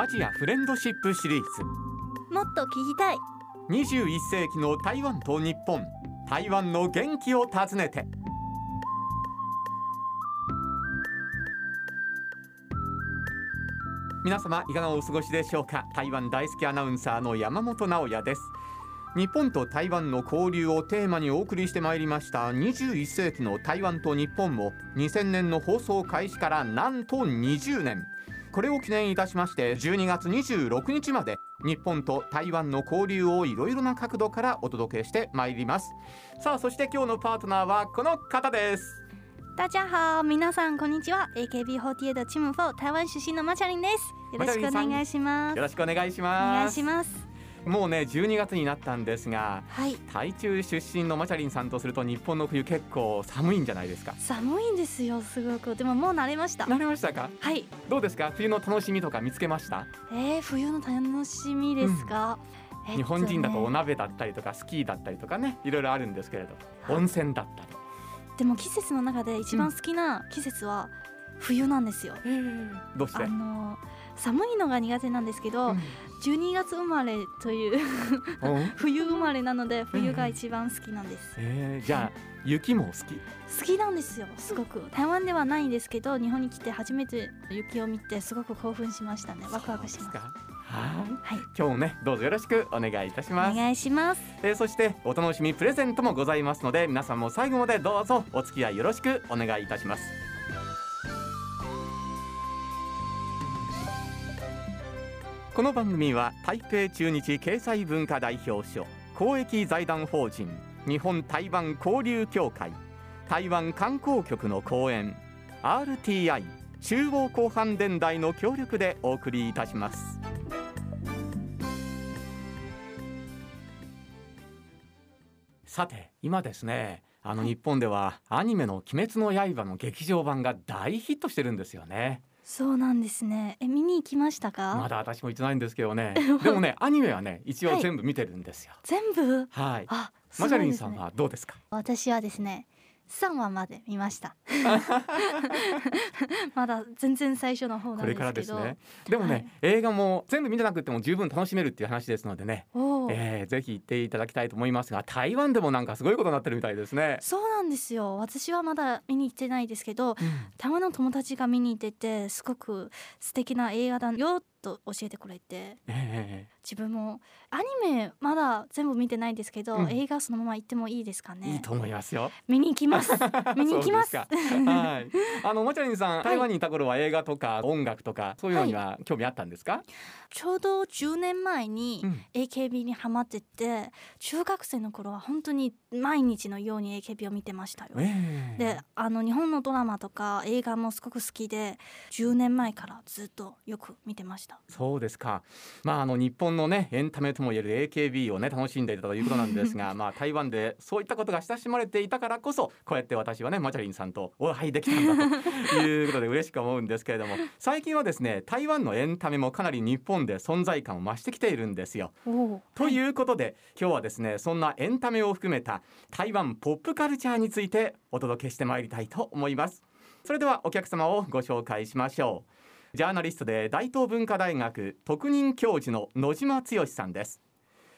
アジアフレンドシップシリーズ。もっと聞きたい。21世紀の台湾と日本。台湾の元気を訪ねて。皆様いかがお過ごしでしょうか？台湾大好きアナウンサーの山本直也です。日本と台湾の交流をテーマにお送りしてまいりました。21世紀の台湾と日本も2000年の放送開始からなんと20年これを記念いたしまして12月26日まで日本と台湾の交流をいろいろな角度からお届けしてまいります。さあそして今日のパートナーはこの方です。大家好皆さんこんにちは。AKB48 的チムフォー台湾出身のマチャリンです。よろしくお願いします。よろしくお願いしおます。願いしますもうね12月になったんですがはい。台中出身のマチャリンさんとすると日本の冬結構寒いんじゃないですか？寒いんですよすごく。でももう慣れました。慣れましたか？はい。どうですか？冬の楽しみとか見つけました？えー、冬の楽しみですか、えっとね。日本人だとお鍋だったりとかスキーだったりとかねいろいろあるんですけれど温泉だったり。でも季節の中で一番好きな季節は冬なんですよ、どうして？あの寒いのが苦手なんですけど、うん。12月生まれという う？ん冬生まれなので冬が一番好きなんです、えーじゃあ雪も好き？好きなんですよすごく。台湾ではないんですけど日本に来て初めて雪を見てすごく興奮しましたね。ワクワクします。か。はい。はい。今日もねどうぞよろしくお願いいたしおます。願いします。えーそしてお楽しみプレゼントもございますので皆さんも最後までどうぞお付き合いよろしくお願いいたしますこの番組は台北中日経済文化代表所公益財団法人日本台湾交流協会台湾観光局の講演 RTI 中央広範電台の協力でお送りいたします。さて今ですねあの日本ではアニメの「鬼滅の刃」の劇場版が大ヒットしてるんですよね。そうなんですね。え見に行きましたか、まだ私も行ってないんですけどね。でもねアニメはね一応全部見てるんですよ。全部？はい、あすマジャリンさんはどうですか？私はですね3話まで見ました。まだ全然最初の方なんこれですけど。からですね。でもね、はい。映画も全部見てなくても十分楽しめるっていう話ですのでね、えー、ぜひ行っていただきたいと思いますが台湾でもなんかすごいことになってるみたいですね、そうなんですよ。私はまだ見に行ってないですけど台湾の友達が見に行っててすごく素敵な映画だよと教えてくれて。え自分もアニメまだ全部見てないんですけど、うん。映画そのまま行ってもいいですかね？ーいいと思いますよ。見に行きます。見に行きます。はい。あのマチャリンさん台湾にいた頃は映画とか音楽とかそういうのには興味あったんですか、ちょうど10年前にうん。AKB にハマってて中学生の頃は本当に毎日のように AKB を見てましたよ。ええ。であの日本のドラマとか映画もすごく好きで10年前からずっとよく見てました。そうですか。まああの日本のねエンタメともいえる AKB をね楽しんでいたということなんですが、まあ台湾でそういったことが親しまれていたからこそこうやって私はねマチャリンさんとお会いできたんだということで 嬉しく思うんですけれども、最近はですね台湾のエンタメもかなり日本で存在感を増してきているんですよ。おということで、今日はですねそんなエンタメを含めた台湾ポップカルチャーについてお届けしてまいりたいと思いますそれではお客様をご紹介しましょうジャーナリストで大東文化大学特任教授の野島剛さんです。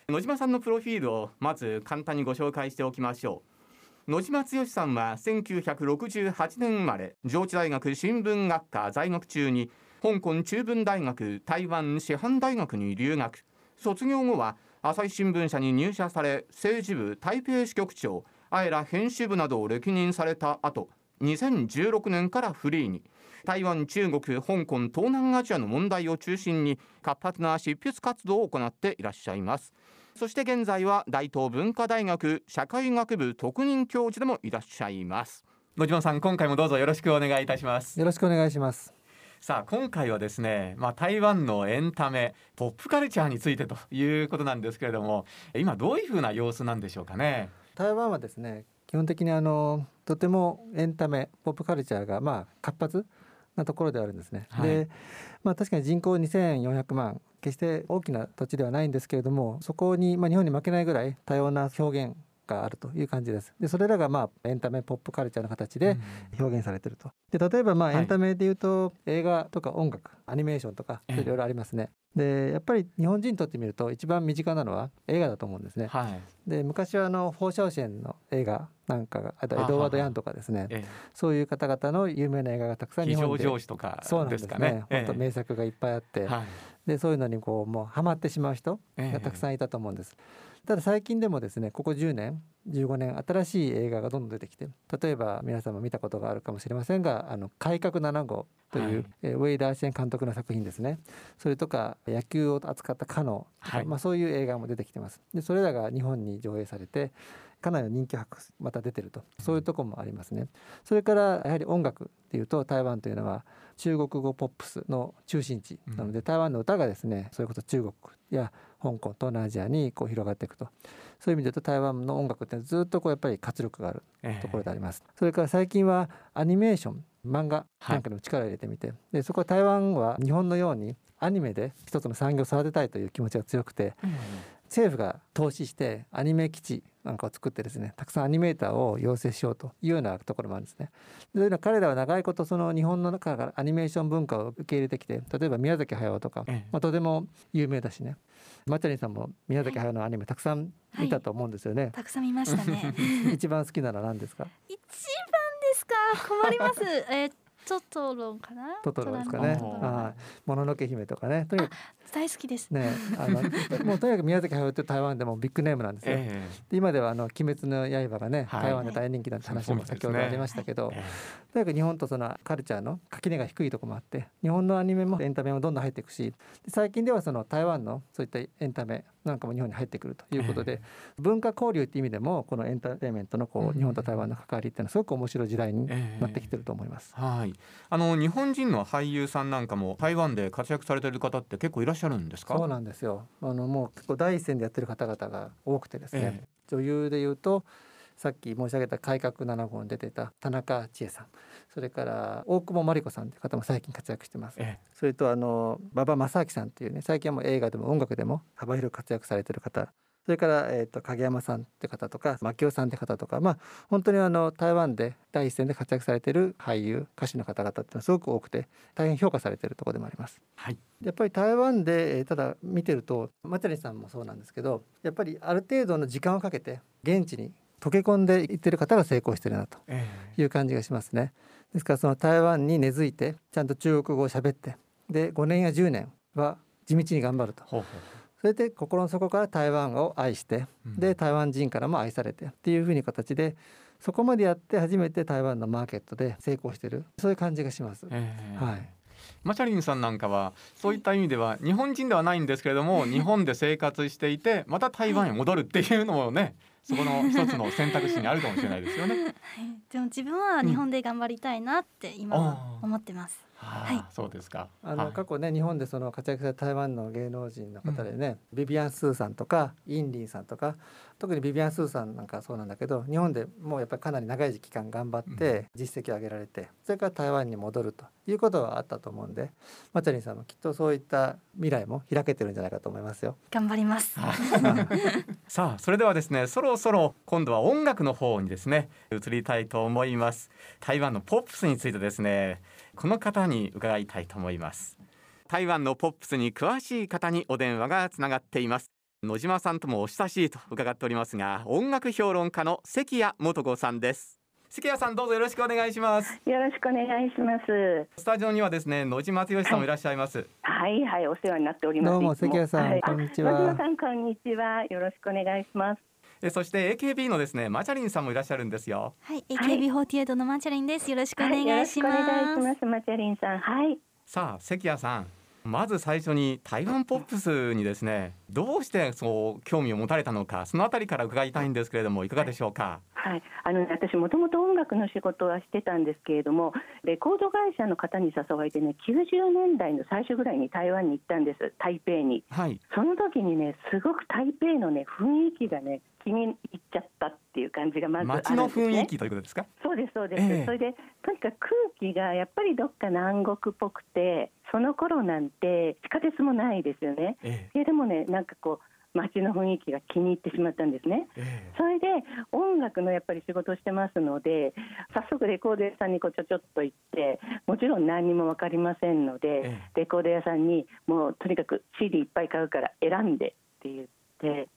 野島さんのプロフィールをまず簡単にご紹介しておきましょう。野島剛さんは1968年生まれ上智大学新聞学科在学中に香港中文大学台湾師範大学に留学。卒業後は朝日新聞社に入社され政治部台北支局長あえら編集部などを歴任された後2016年からフリーに。台湾中国香港東南アジアの問題を中心に活発な執筆活動を行っていらっしゃいますそして現在は大東文化大学社会学部特任教授でもいらっしゃいます野島さん今回もどうぞよろしくお願いいたしますよろしくお願いします。さあ今回はですね、まあ、台湾のエンタメポップカルチャーについてということなんですけれども今どういうふうな様子なんでしょうかね？台湾はですね、基本的にあのとてもエンタメ、ポップカルチャーがまあ活発なところであるんですね。はい。で、まあ確かに人口2400万、決して大きな土地ではないんですけれども、そこにまあ日本に負けないぐらい多様な表現があるという感じです。でそれらがまあエンタメポップカルチャーの形で表現されてると。で例えばまあはい。エンタメでいうと、映画とか音楽アニメーションとかええ。いろいろありますね、でやっぱり日本人にとってみると一番身近なのは映画だと思うんですね。はい。で昔はあのフォーシャオシェンの映画なんかがあとエはあドワード・ヤンとかですね。えそういう方々の有名な映画がたくさん日本で。上司とかそうなんでですすね。かね本当名作がいっぱいあって、はい。でそういうのにこうもうハマってしまう人がたくさんいたと思うんです。ただ最近でもですねここ10年15年新しい映画がどんどん出てきて例えば皆さんも見たことがあるかもしれませんが「あの改革7号」という、はい。えーウェイダーシェン監督の作品ですね。それとか野球を扱った「カノ」はい。まあ、そういう映画も出てきてます。でそれらが日本に上映されてかなりの人気博また出てると。そういうところもありますね。それからやはり音楽っていうと台湾というのは中国語ポップスの中心地なので、台湾の歌がですねそれこそ中国や香港東南アジアにこう広がっていくと。そういう意味で言うと台湾の音楽ってずっとこうやっぱり活力があるええ。ところであります、それから最近はアニメーション漫画なんかにも力を入れてみて、でそこは台湾は日本のようにアニメで一つの産業を育てたいという気持ちが強くて政府が投資してアニメ基地なんかを作ってですねたくさんアニメーターを養成しようというようなところもあるんですね。でそういうのは彼らは長いことその日本の中からアニメーション文化を受け入れてきて例えば宮崎駿とか、ええ。まあ、とても有名だしね。マチャリンさんも宮崎駿のアニメたくさん見たと思うんですよね。たくさん見ましたね。一番好きなのは何ですか？一番ですか？困ります。えートトロかな？トトロですかね。はい、もののけ姫とかね。とにか大好きです。くね、あの もうとにかく宮崎駿って台湾でもビッグネームなんですよ。えで今ではあの鬼滅の刃がね、はい。台湾で大人気だって話も先ほどありましたけど、えとにかく日本とそのカルチャーの垣根が低いところもあって日本のアニメもエンタメもどんどん入っていくしで最近ではその台湾のそういったエンタメなんかも日本に入ってくるということで、文化交流っていう意味でもこのエンターテインメントのこう日本と台湾の関わりっていうのはすごく面白い時代にえなってきてると思います。はい。あの日本人の俳優さんなんかも台湾で活躍されている方って結構いらっしゃるんですか？そうなんですよ。あのもう結構第一線でやってる方々が多くてですね、え女優でいうとさっき申し上げた改革7号に出てた田中千恵さん。それから大久保真理子さんという方も最近活躍してます。えそれとあの馬場正明さんっていうね最近はもう映画でも音楽でも幅広く活躍されてる方。それから、えー、と影山さんって方とか牧雄さんって方とか。まあ本当にあの台湾で第一線で活躍されてる俳優歌手の方々っていうのはすごく多くて大変評価されてるところでもあります。はい。やっぱり台湾で、えーただ見てるとマチャリさんもそうなんですけどやっぱりある程度の時間をかけて現地に溶け込んでいってる方が成功してるなとえいう感じがしますね。ですからその台湾に根付いてちゃんと中国語を喋ってで5年や10年は地道に頑張ると。ほうほそれで心の底から台湾を愛してで台湾人からも愛されてっていうふうに形でそこまでやって初めて台湾のマーケットで成功してる。そういう感じがします。ええ。はい。マチャリンさんなんかはそういった意味では日本人ではないんですけれども 日本で生活していてまた台湾へ戻るっていうのもねそこの一つの選択肢にあるかもしれないですよね。はい。でも自分は日本で頑張りたいなって今は思ってます、ははい。あ、そうですか。あの、はい。過去ね日本でその活躍された台湾の芸能人の方でね、ビビアン・スーさんとかインリンさんとか特にビビアン・スーさんなんかはそうなんだけど日本でもうやっぱりかなり長い期間頑張って実績を上げられて、それから台湾に戻るということはあったと思うんでマチャリンさんもきっとそういった未来も開けてるんじゃないかと思いますよ。頑張ります。さあそれではですねそろそろ今度は音楽の方にですね移りたいと思います。台湾のポップスについてですねこの方に伺いたいと思います。台湾のポップスに詳しい方にお電話がつながっています。野島さんともお親しいと伺っておりますが音楽評論家の関谷元子さんです。関谷さんどうぞよろしくお願いします。よろしくお願いします。スタジオにはですね野島剛さんもいらっしゃいます、はい。はい、お世話になっております。どうも関谷さん。はい。こんにちは。野さん、こんにちは。よろしくお願いします。えそして AKB のですねマチャリンさんもいらっしゃるんですよ。はい、AKB48 のマチャリンです。よろしくお願いします、はい、よろしくお願いします。マチャリンさん、はい。さあ関谷さん。まず最初に台湾ポップスにですねどうしてそう興味を持たれたのかそのあたりから伺いたいんですけれどもい。かがでしょうか？はい、あのね私もともと音楽の仕事はしてたんですけれどもレコード会社の方に誘われてね90年代の最初ぐらいに台湾に行ったんです。台北に。はい。その時にねすごく台北のね雰囲気がね気に入っちゃったっていう感じがまずね。街の雰囲気ということですか？そうですそうです、ええ。それでとにかく空気がやっぱりどっか南国っぽくてその頃なんて地下鉄もないですよね。えででもねなんかこう街の雰囲気が気に入ってしまったんですね。ええ。それで音楽のやっぱり仕事をしてますので早速レコード屋さんにこうちょちょっと行ってもちろん何にも分かりませんので、えレコード屋さんにもうとにかく CD いっぱい買うから選んでって言って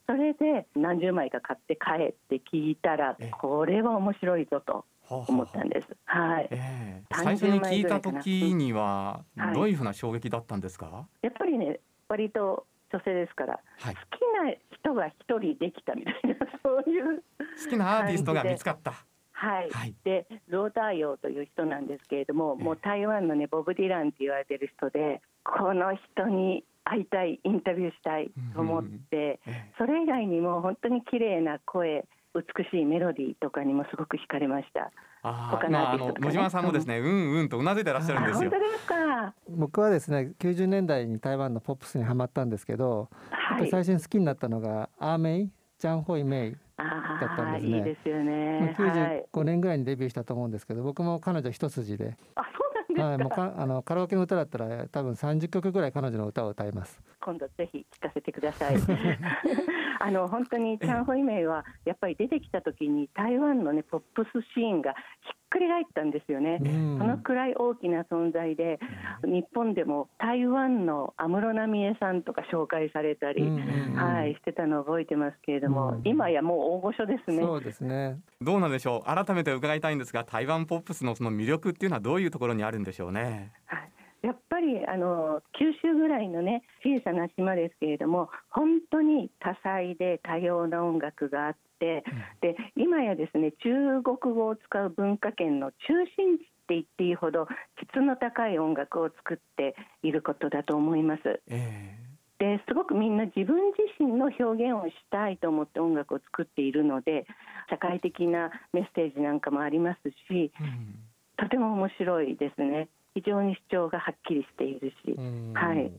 それで何十枚か買って帰って聞いたらええ。これは面白いぞと思ったんです。はい、ええ。30最初に聞いた時にははい。どういうふうな衝撃だったんですか、やっぱりね割と女性ですからはい、好きな人が一人できたみたいなそういう好きなアーティストが見つかった。はい、はいでローターヨーという人なんですけれども、ええもう台湾のねボブ・ディランって言われてる人でこの人に会いたいインタビューしたいと思って、ええそれ以外にも本当に綺麗な声美しいメロディーとかにもすごく惹かれました。あ他あ、まあ、あの野島さんもですね、うんうんとうなずいてらっしゃるんあですよ本当。ですか？僕はですね90年代に台湾のポップスにハマったんですけど、はい。最初に好きになったのがアーメイジャン・ホイ・メイあだったんあ、ですねいいですよまあね。はい。95年ぐらいにデビューしたと思うんですけど僕も彼女一筋で、あ、そうは、ないんですか。もうかあのカラオケの歌だったら多分30曲ぐらい彼女の歌を歌います。今度ぜひ聞かせてください。あの本当にチャン・ホイメイはやっぱり出てきた時に台湾のねポップスシーンがくり返ったんですよね。うんそのくらい大きな存在で、日本でも台湾の安室奈美恵さんとか紹介されたり、うんうんうんはいしてたのを覚えてますけれども、うん今やもう大御所ですね。そうですね。どうなんでしょう？改めて伺いたいんですが、台湾ポップスのその魅力っていうのはどういうところにあるんでしょうね？はいやっぱりあの九州ぐらいのね小さな島ですけれども本当に多彩で多様な音楽があって、で今やですね中国語を使う文化圏の中心地って言っていいほど質の高い音楽を作っていることだと思います。えですごくみんな自分自身の表現をしたいと思って音楽を作っているので社会的なメッセージなんかもありますしえうん。とても面白いですね非常に主張がはっきりしているし、うん。はい。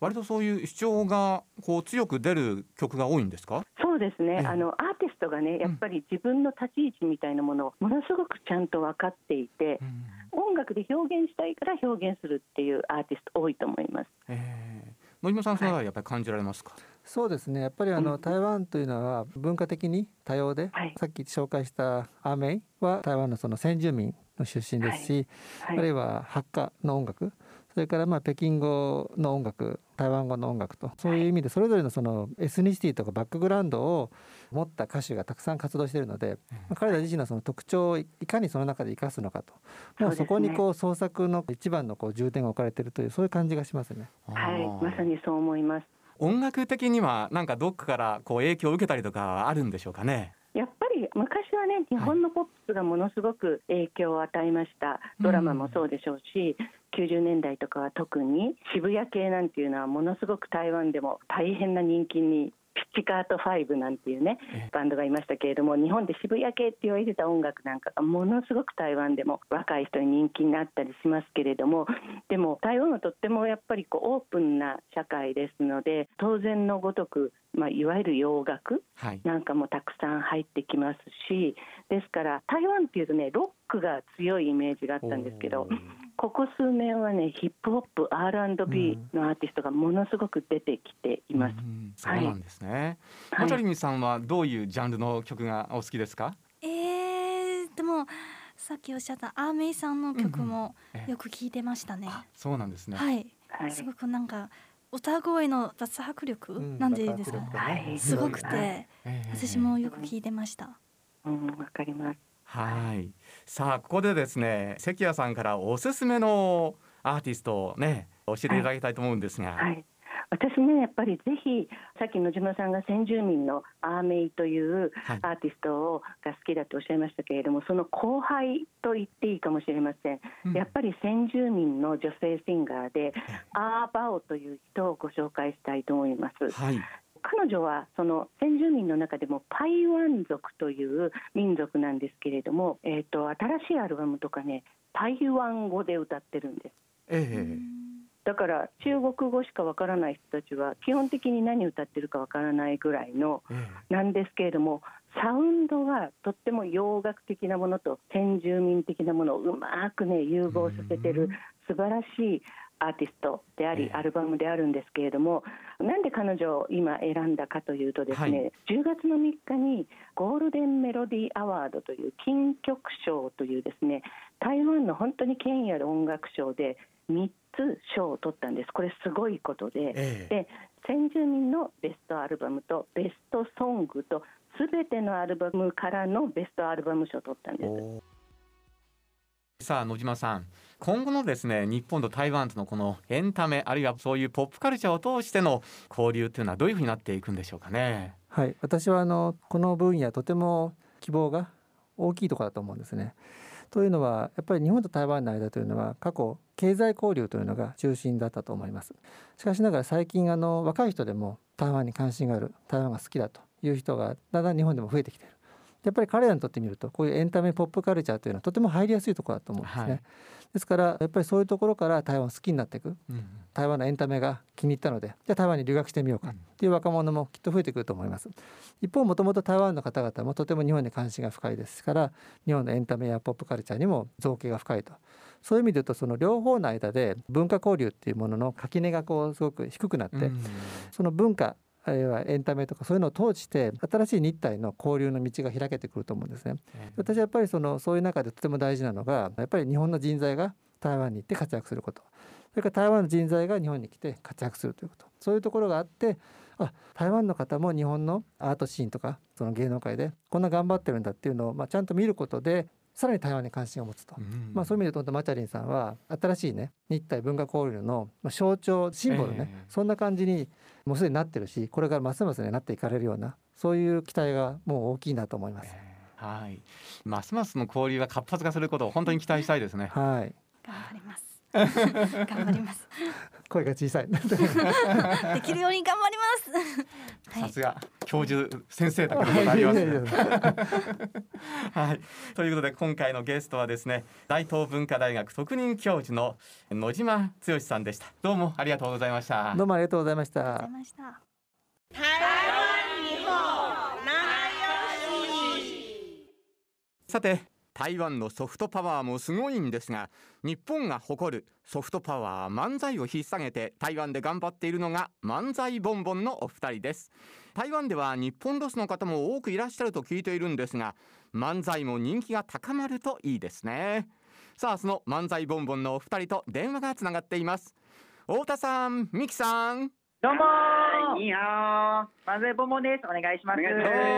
割とそういう主張がこう強く出る曲が多いんですか？そうですね、ええ。あのアーティストがねやっぱり自分の立ち位置みたいなものをものすごくちゃんと分かっていて音楽で表現したいから表現するっていうアーティスト多いと思います。ええ。野島さんそれはやっぱり感じられますか？そうですね。やっぱりあの、うん。台湾というのは文化的に多様で、はい。さっき紹介したアーメイは台湾のその先住民の出身ですし、はい、あるいはハッカの音楽それからまあ北京語の音楽台湾語の音楽とそういう意味でそれぞれのそのエスニシティとかバックグラウンドを持った歌手がたくさん活動しているので、まあ彼ら自身のその特徴をいかにその中で生かすのかともうそこにこう創作の一番のこう重点が置かれているというそういう感じがしますね。はい。まさにそう思います。音楽的にはなんかどっかからこう影響を受けたりとかあるんでしょうかね。やっぱり昔はね日本のポップスがものすごく影響を与えました、ドラマもそうでしょうし、90年代とかは特に。渋谷系なんていうのはものすごく台湾でも大変な人気にピッチカート5なんていうねえバンドがいましたけれども日本で渋谷系って言われてた音楽なんかがものすごく台湾でも若い人に人気になったりしますけれどもでも台湾はとってもやっぱりこうオープンな社会ですので当然のごとく、まあ、いわゆる洋楽はい。なんかもたくさん入ってきますしですから台湾っていうとねロックが強いイメージがあったんですけどここ数年はねヒップホップ R&B のアーティストがものすごく出てきています。うんそうなんですね。はいマチャリニさんはどういうジャンルの曲がお好きですか？えー、でもさっきおっしゃったアーメイさんの曲もええよく聞いてましたね。あそうなんですね。はい、はいすごくなんか歌声の脱迫力、うんなんていうんですか？爆発力はいすごくて、私もよく聞いてました。うん、わかります。はい。さあここでですね関谷さんからおすすめのアーティストをね教えていただきたいと思うんですが。はい。私ねやっぱりぜひさっき野島さんが先住民のアーメイというはいアーティストをが好きだとおっしゃいましたけれどもその後輩と言っていいかもしれません、うんやっぱり先住民の女性シンガーでアーバオという人をご紹介したいと思いますはい。彼女はその先住民の中でもパイワン族という民族なんですけれども、えー、と新しいアルバムとかねパイワン語で歌ってるんです。ええ。だから中国語しかわからない人たちは基本的に何歌ってるかわからないぐらいのえなんですけれどもサウンドがとっても洋楽的なものと先住民的なものをうまくね融合させてる素晴らしいアーティストであり、ええ。アルバムであるんですけれどもなんで彼女を今選んだかというとですね、はい。10月の3日にゴールデンメロディーアワードという金曲賞というですね台湾の本当に権威ある音楽賞で3つ賞を取ったんです。これすごいことで。ええ。で先住民のベストアルバムとベストソングとすべてのアルバムからのベストアルバム賞を取ったんです。さあ野島さん今後のですね日本と台湾とのこのエンタメあるいはそういうポップカルチャーを通しての交流というのはどういうふうになっていくんでしょうかね？はい、私はあのこの分野とても希望が大きいところだと思うんですね。というのはやっぱり日本と台湾の間というのは過去経済交流というのが中心だったと思います。しかしながら最近あの若い人でも台湾に関心がある台湾が好きだという人がだんだん日本でも増えてきている。やっぱり彼らにとってみるとこういうエンタメポップカルチャーというのはとても入りやすいところだと思うんですね。はい。ですからやっぱりそういうところから台湾を好きになっていくうん台湾のエンタメが気に入ったのでじゃあ台湾に留学してみようかっていう若者もきっと増えてくると思います。一方もともと台湾の方々もとても日本に関心が深いですから日本のエンタメやポップカルチャーにも造形が深いと。そういう意味で言うとその両方の間で文化交流っていうものの垣根がこうすごく低くなって、うん。その文化あるいはエンタメとかそういうのを通して新しい日体の交流の道が開けてくると思うんですね。私はやっぱりそのそういう中でとても大事なのがやっぱり日本の人材が台湾に行って活躍すること。それから台湾の人材が日本に来て活躍するということ。そういうところがあってあ台湾の方も日本のアートシーンとかその芸能界でこんな頑張ってるんだっていうのを、まあ、ちゃんと見ることでさらに台湾に関心を持つと。うん。まあ、そういう意味で言うとマチャリンさんは新しいね日体文化交流のまあ象徴シンボルね、ええ。そんな感じにもうすでになってるしこれからますますねなっていかれるようなそういう期待がもう大きいなと思います。はい。ますますの交流が活発化することを本当に期待したいですね。はい。頑張ります。頑張ります声が小さい。できるように頑張ります。はい。さすが教授先生だけのことあり。ますねはい、ということで今回のゲストはですね大東文化大学特任教授の野島剛さんでした。どうもありがとうございました。どうもありがとうございましありがとうたございました。さて台湾のソフトパワーもすごいんですが日本が誇るソフトパワー漫才を引っ提げて台湾で頑張っているのが漫才ボンボンのお二人です。台湾では日本ロスの方も多くいらっしゃると聞いているんですが漫才も人気が高まるといいですね。さあその漫才ボンボンのお二人と電話がつながっています。太田さんミキさん。どうもーいいはまずボンボンです。お願いします。ど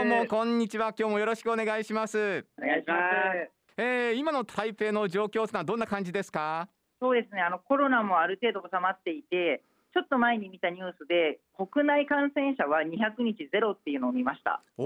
うもこんにちは今日もよろしくお願いしますお願いします。えー、今の台北の状況というのはどんな感じですか？そうですね。あのコロナもある程度収まっていて、ちょっと前に見たニュースで国内感染者は200日ゼロっていうのを見ました。お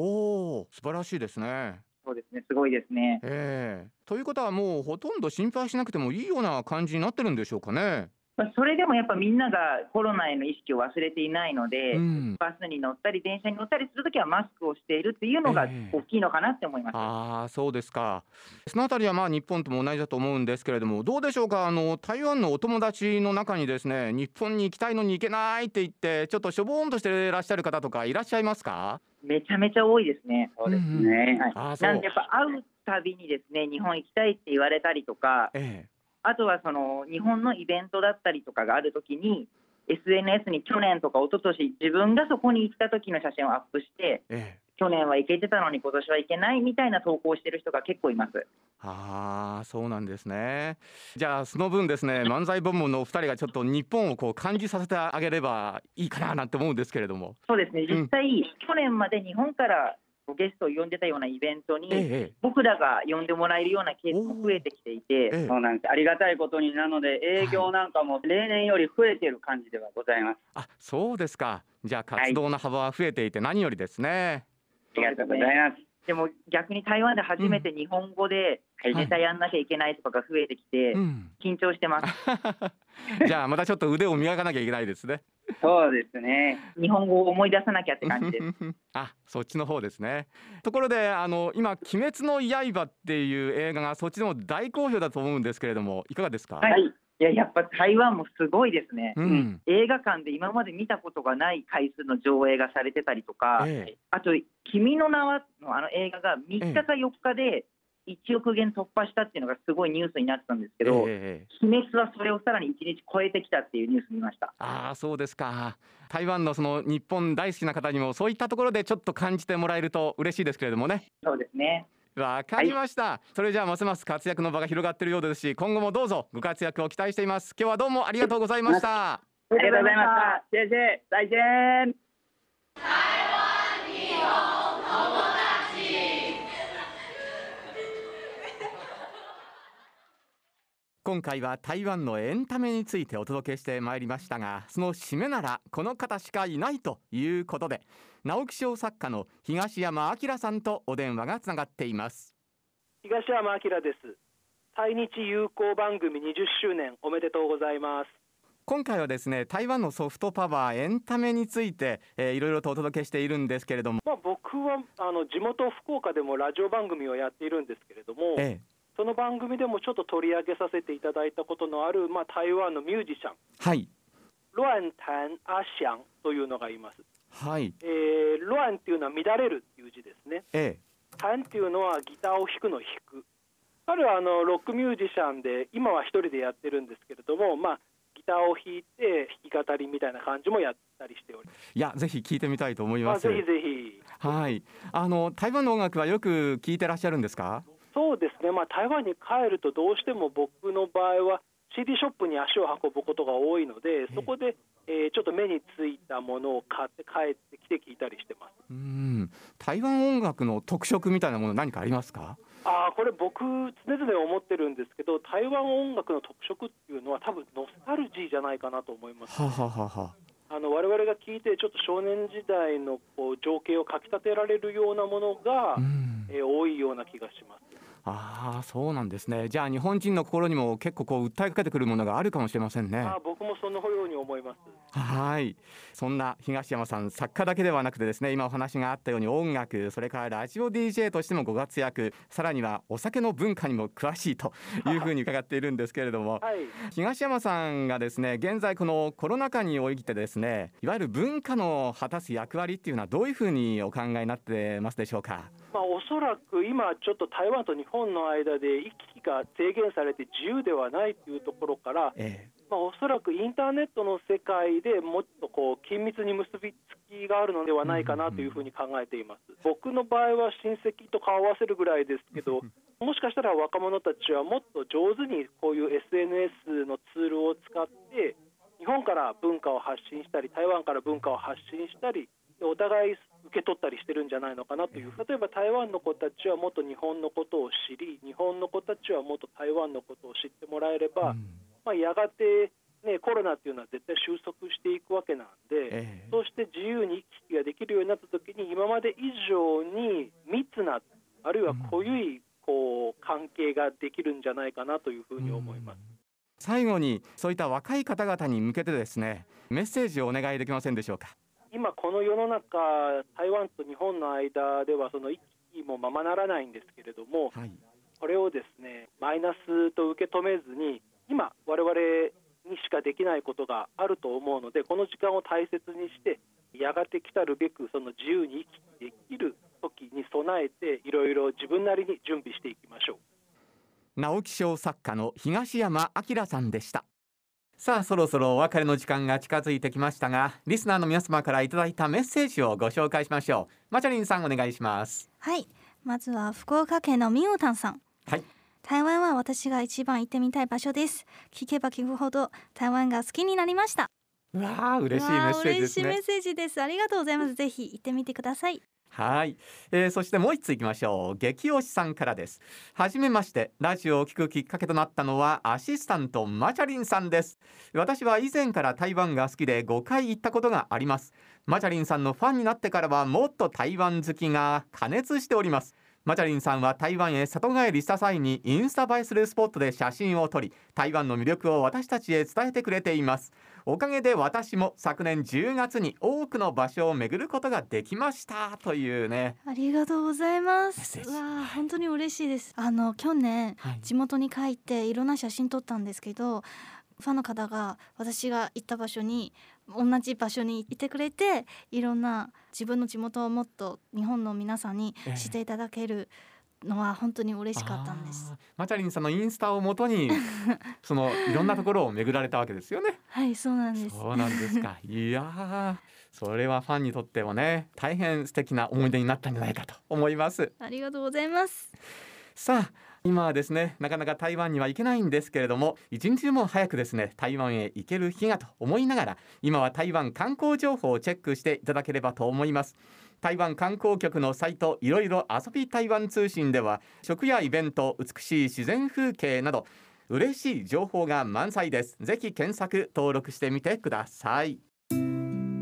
お素晴らしいですねそうですね。すごいですね。ええということはもうほとんど心配しなくてもいいような感じになってるんでしょうかね？まあそれでもやっぱみんながコロナへの意識を忘れていないので、うん、バスに乗ったり電車に乗ったりするときはマスクをしているっていうのがええ大きいのかなって思います。ああそうですか。そのあたりはまあ日本とも同じだと思うんですけれどもどうでしょうか？あの台湾のお友達の中にですね日本に行きたいのに行けないって言ってちょっとしょぼーんとしていらっしゃる方とかいらっしゃいますか？めちゃめちゃ多いですね。そうですうんね。はいあーそうなんでやっぱ会うたびにですね、日本行きたいって言われたりとか、えあとはその日本のイベントだったりとかがあるときに、SNS に去年とか一昨年自分がそこに行った時の写真をアップして、えええ去年は行けてたのに今年は行けないみたいな投稿をしてる人が結構います。ああそうなんですね。じゃあその分ですね 漫才部門のお二人がちょっと日本をこう感じさせてあげればいいかななんて思うんですけれども。そうですね、うん実際、去年まで日本からゲストを呼んでたようなイベントに、ええ僕らが呼んでもらえるようなケースも増えてきていて、ええそうなんです。ありがたいことになので営業なんかも例年より増えている感じではございます。あそうですか。じゃあ活動の幅は増えていて何よりですね。ありがとうございます。でも逆に台湾で初めて日本語ではいネタやんなきゃいけないとかが増えてきて、うん。緊張してます。じゃあまたちょっと腕を磨かなきゃいけないですね。そうですね。日本語を思い出さなきゃって感じです。あ、そっちの方ですね。ところであの今鬼滅の刃っていう映画がそっちでも大好評だと思うんですけれどもいかがですか？はい。いややっぱ台湾もすごいですね。うん。映画館で今まで見たことがない回数の上映がされてたりとか、ええあと「君の名は」のあの映画が3日か4日で1億元突破したっていうのがすごいニュースになってたんですけど、ええ鬼滅はそれをさらに1日超えてきたっていうニュース見ました。ああそうですか台湾のその日本大好きな方にもそういったところでちょっと感じてもらえると嬉しいですけれどもねそうですね。わかりました、それじゃあますます活躍の場が広がっているようですし今後もどうぞご活躍を期待しています今日はどうもありがとうございましたありがとうございました。谢谢，再见。今回は台湾のエンタメについてお届けしてまいりましたがその締めならこの方しかいないということで直木賞作家の東山明さんとお電話がつながっています。東山明です。対日友好番組20周年おめでとうございます。今回はですね台湾のソフトパワーエンタメについて、えーいろいろとお届けしているんですけれども、まあ、僕はあの地元福岡でもラジオ番組をやっているんですけれども、ええ。その番組でもちょっと取り上げさせていただいたことのある、まあ、台湾のミュージシャン。はい。ロアン・タン・アシャンというのがいます、はい。えーロアンっていうのは乱れるっていう字ですね。えタンっていうのはギターを弾くのを弾く。彼はあのロックミュージシャンで今は一人でやってるんですけれども、まあ、ギターを弾いて弾き語りみたいな感じもやったりしておりいやぜひ聞いてみたいと思いまあ、ますぜひぜひ。はい。あの台湾の音楽はよく聞いてらっしゃるんですか？そうですね、まあ、台湾に帰るとどうしても僕の場合は CD ショップに足を運ぶことが多いのでそこで、えーちょっと目についたものを買って帰ってきて聞いたりしてます。うん。台湾音楽の特色みたいなもの何かありますか？あーこれ僕常々思ってるんですけど台湾音楽の特色っていうのは多分ノスタルジーじゃないかなと思います。はあはあはあは。ああの我々が聞いてちょっと少年時代のこう情景をかきたてられるようなものが、うん。えー多いような気がしますああそうなんですね。じゃあ日本人の心にも結構こう訴えかけてくるものがあるかもしれませんね。あー僕もそのように思います。はい。そんな東山さん作家だけではなくてですね今お話があったように音楽それからラジオ DJ としてもご活躍さらにはお酒の文化にも詳しいというふうに伺っているんですけれども はい。東山さんがですね現在このコロナ禍においてですねいわゆる文化の果たす役割っていうのはどういうふうにお考えになってますでしょうか？まあ、おそらく今、ちょっと台湾と日本の間で行き来が制限されて自由ではないというところから、えまあ、おそらくインターネットの世界でもっとこう緊密に結びつきがあるのではないかなというふうに考えています。僕の場合は親戚と顔を合わせるぐらいですけど、もしかしたら若者たちはもっと上手にこういう SNS のツールを使って、日本から文化を発信したり、台湾から文化を発信したり、でお互い受け取ったりしてるんじゃないのかなという、例えば台湾の子たちはもっと日本のことを知り、日本の子たちはもっと台湾のことを知ってもらえれば、まあ、やがて、ね、コロナっていうのは絶対収束していくわけなんで、ええ。そうして自由に行き来ができるようになったときに、今まで以上に密な、あるいは濃ゆいこう関係ができるんじゃないかなというふうに思います。最後にそういった若い方々に向けてですねメッセージをお願いできませんでしょうか？今、この世の中、台湾と日本の間では、その行き来もままならないんですけれども、はいこれをですねマイナスと受け止めずに、今、我々にしかできないことがあると思うので、この時間を大切にして、やがて来たるべく、その自由に生きてできる時に備えて、いろいろ自分なりに準備していきましょう。直木賞作家の東山明さんでしたさあそろそろお別れの時間が近づいてきましたがリスナーの皆様からいただいたメッセージをご紹介しましょう。マチャリンさんお願いします。はい。まずは福岡県のみおたんさん。はい。台湾は私が一番行ってみたい場所です。聞けば聞くほど台湾が好きになりました。うわあ嬉しいメッセージですね。嬉しいメッセージです。ありがとうございます。ぜひ行ってみてくださいはい、えーそしてもう一ついきましょう。激推しさんからです。はめましてラジオを聞くきっかけとなったのはアシスタントマチャリンさんです。私は以前から台湾が好きで5回行ったことがあります。マチャリンさんのファンになってからはもっと台湾好きが加熱しております。マチャリンさんは台湾へ里帰りした際にインスタ映えするスポットで写真を撮り台湾の魅力を私たちへ伝えてくれています。おかげで私も昨年10月に多くの場所を巡ることができましたというね。ありがとうございます。うわー本当に嬉しいです。あの去年はい。地元に帰っていろんな写真撮ったんですけどファンの方が私が行った場所に同じ場所にいてくれていろんな自分の地元をもっと日本の皆さんにええ。知っていただけるのは本当に嬉しかったんです。マチャリンさんのインスタをもとに そのいろんなところを巡られたわけですよね。はいそうなんです。そうなんですか。いやーそれはファンにとってもね大変素敵な思い出になったんじゃないかと思います。ありがとうございます。さあ今はですねなかなか台湾には行けないんですけれども一日でも早くですね台湾へ行ける日がと思いながら今は台湾観光情報をチェックしていただければと思います台湾観光局のサイトいろいろ遊び台湾通信では食やイベント美しい自然風景など嬉しい情報が満載です。ぜひ検索登録してみてください。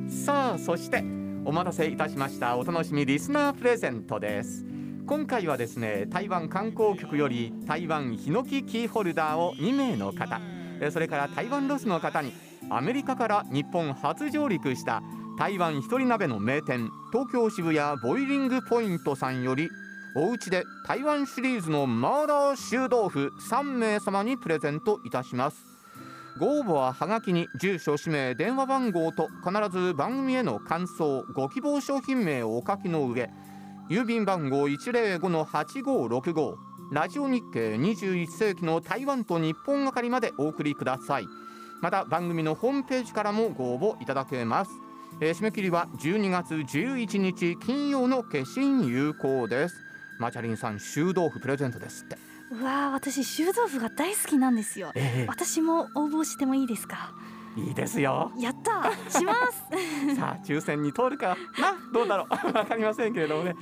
さあそしてお待たせいたしました。お楽しみリスナープレゼントです。今回はですね台湾観光局より台湾ヒノキキーホルダーを2名の方それから台湾ロスの方にアメリカから日本初上陸した台湾一人鍋の名店東京渋谷ボイリングポイントさんよりおうちで台湾シリーズのマーラー臭豆腐3名様にプレゼントいたします。ご応募はハガキに住所氏名電話番号と必ず番組への感想ご希望商品名をお書きの上郵便番号105-8565ラジオ日経21世紀の台湾と日本係までお送りください。また番組のホームページからもご応募いただけます、えー締め切りは12月11日金曜の決心有効です。マチャリンさん臭豆腐プレゼントですって、うわー私臭豆腐が大好きなんですよ。え私も応募してもいいですか？いいですよ。やったー。します。さあ抽選に通るか。などうだろう。わかりませんけれどもね。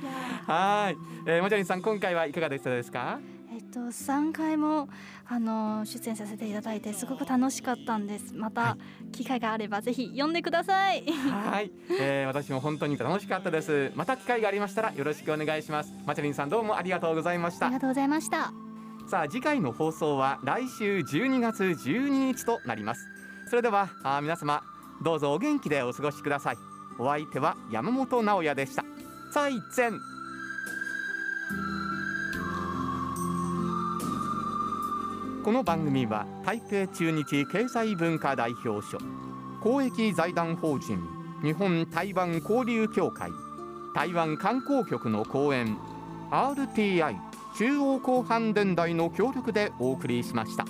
はー。い、えー、マチャリンさん今回はいかがでしたですか？ーえっと3回もあの出演させていただいてすごく楽しかったんです。また機会があればぜひ呼んでください。はい、えー、私も本当に楽しかったです。また機会がありましたらよろしくお願いします。マチャリンさんどうもありがとうございました。ありがとうございました。さあ次回の放送は来週12月12日となります。それではあー皆様どうぞお元気でお過ごしください。お相手は山本直也でした。再见この番組は台北中日経済文化代表所公益財団法人日本台湾交流協会台湾観光局の講演 RTI 中央広範電台の協力でお送りしました。